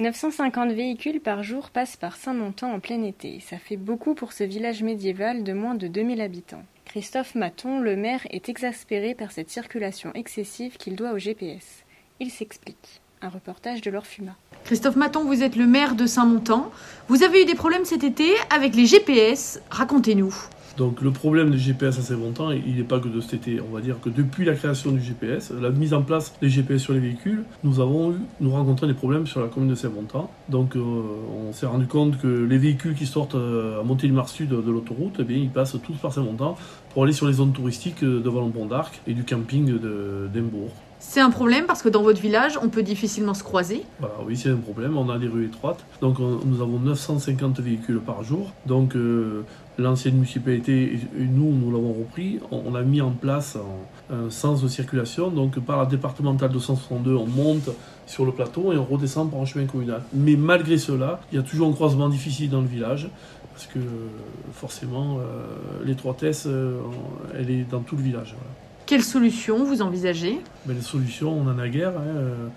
950 véhicules par jour passent par Saint-Montan en plein été. Ça fait beaucoup pour ce village médiéval de moins de 2000 habitants. Christophe Maton, le maire, est exaspéré par cette circulation excessive qu'il doit au GPS. Il s'explique. Un reportage de l'Orfuma. Christophe Maton, vous êtes le maire de Saint-Montan. Vous avez eu des problèmes cet été avec les GPS. Racontez-nous. Donc le problème du GPS à Saint-Montan, il n'est pas que de cet été. On va dire que depuis la création du GPS, la mise en place des GPS sur les véhicules, nous avons eu, nous rencontré des problèmes sur la commune de Saint-Montan. Donc euh, on s'est rendu compte que les véhicules qui sortent euh, à Montélimar Sud de l'autoroute, eh bien, ils passent tous par Saint-Montan pour aller sur les zones touristiques de Vallon-Pont d'Arc et du camping d'Embourg. C'est un problème parce que dans votre village, on peut difficilement se croiser. Voilà, oui, c'est un problème. On a des rues étroites. Donc, nous avons 950 véhicules par jour. Donc, euh, l'ancienne municipalité et nous, nous l'avons repris. On, a mis en place un, sens de circulation. Donc, par la départementale 262, on monte sur le plateau et on redescend par un chemin communal. Mais malgré cela, il y a toujours un croisement difficile dans le village parce que forcément, euh, l'étroitesse, euh, elle est dans tout le village. Quelles solutions vous envisagez? Les solutions, on en a guère. Hein. Euh,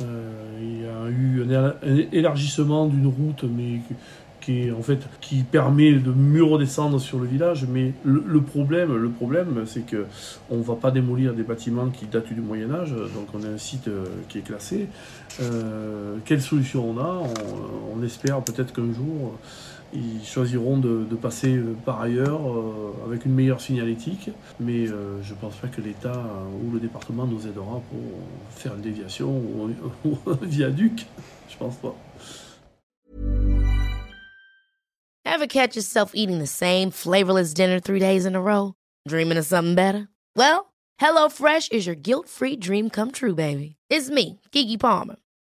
euh, il y a eu un élargissement d'une route, mais qui en fait qui permet de mieux redescendre sur le village. Mais le, problème, le problème, c'est que on va pas démolir des bâtiments qui datent du Moyen Âge. Donc on a un site euh, qui est classé. quelle solution on a? On, espère peut-être qu'un jour ils choisiront de, passer euh, par ailleurs euh, avec une meilleure signalétique, mais euh, je pense pas que l'État ou le département nous aidera pour faire une déviation ou, ou un viaduc. Je pense pas. Ever catch yourself eating the same flavorless dinner three days in a row? Dreaming of something better? Well, HelloFresh is your guilt-free dream come true, baby. It's me, Kiki Palmer.